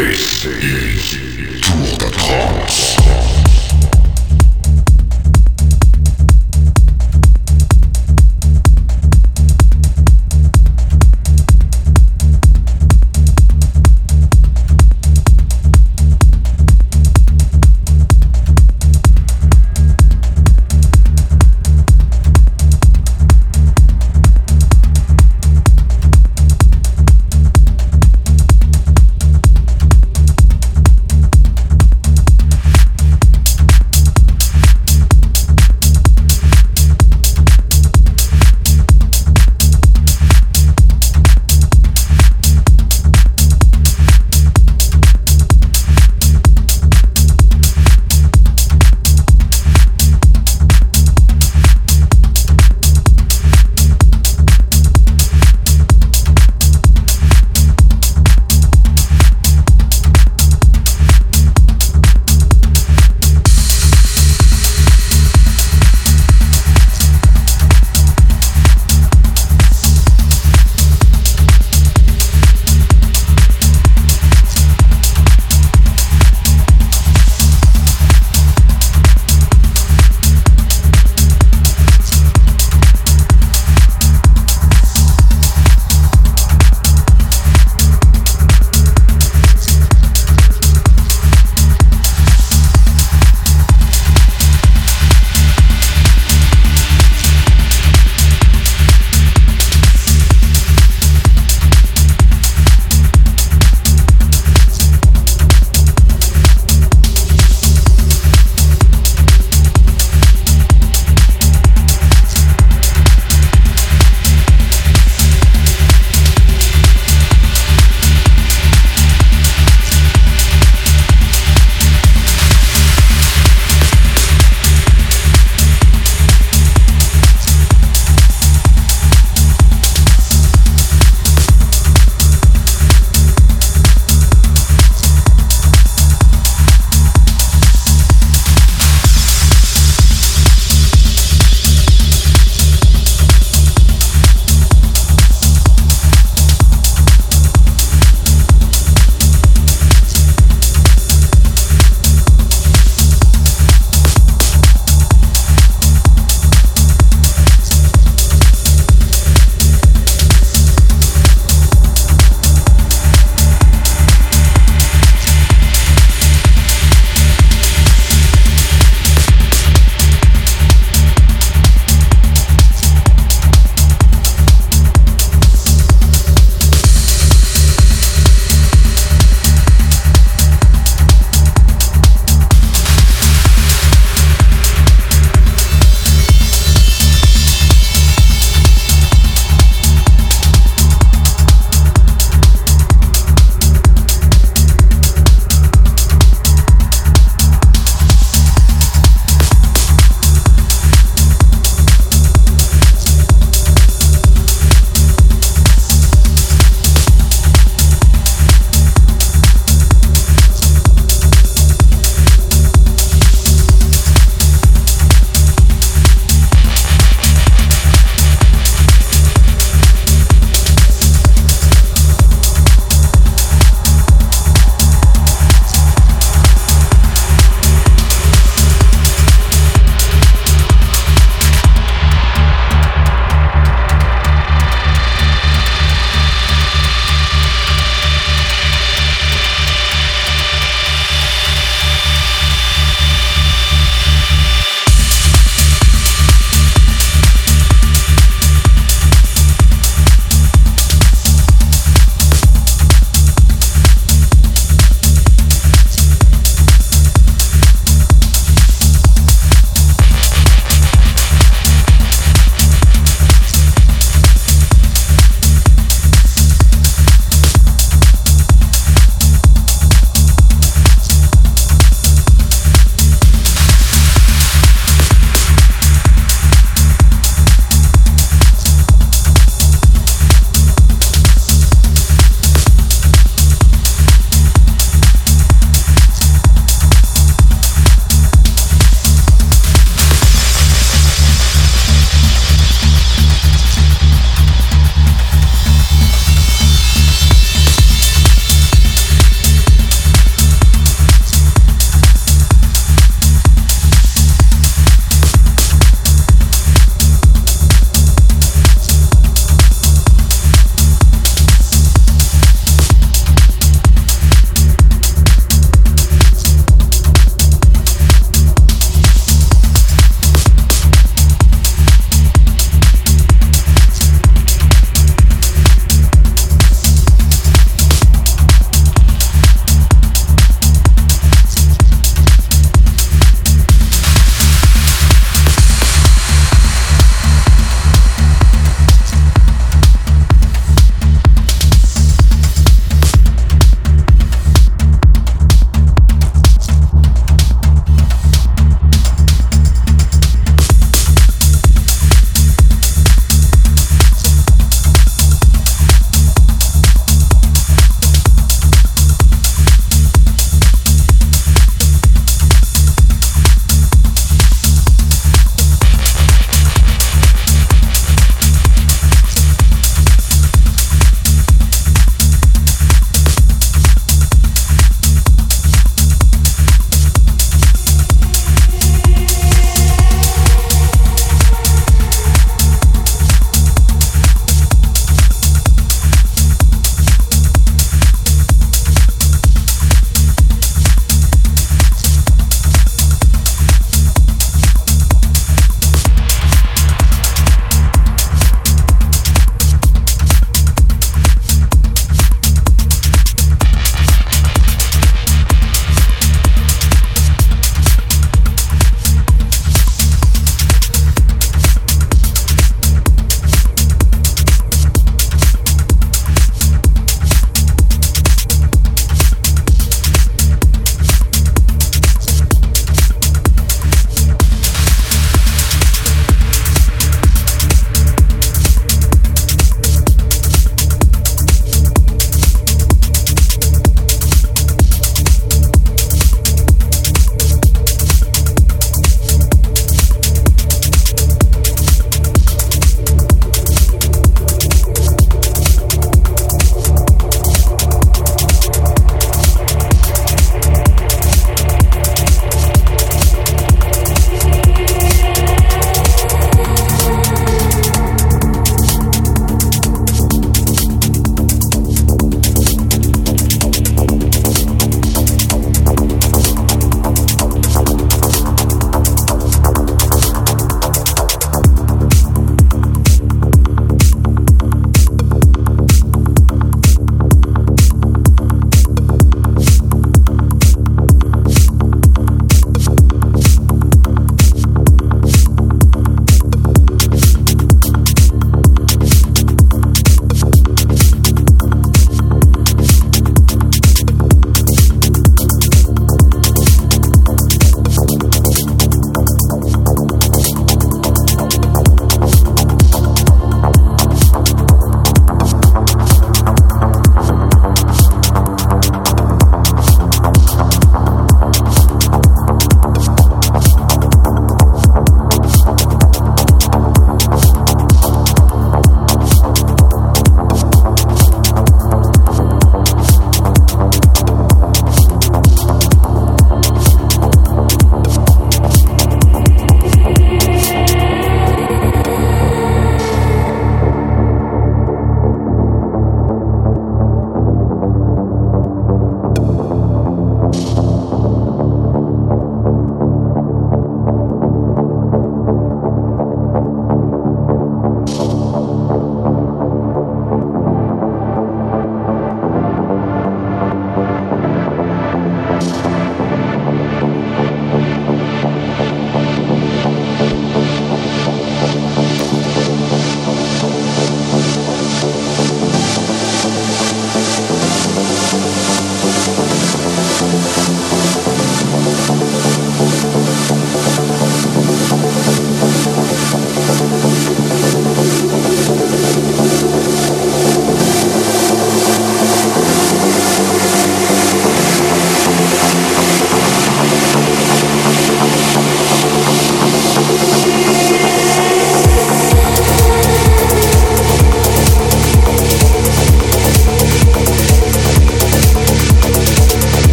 This is Tour de Trance.